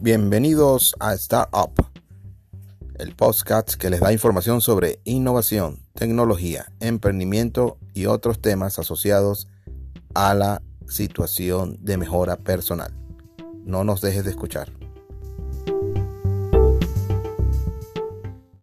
Bienvenidos a Startup, el podcast que les da información sobre innovación, tecnología, emprendimiento y otros temas asociados a la situación de mejora personal. No nos dejes de escuchar.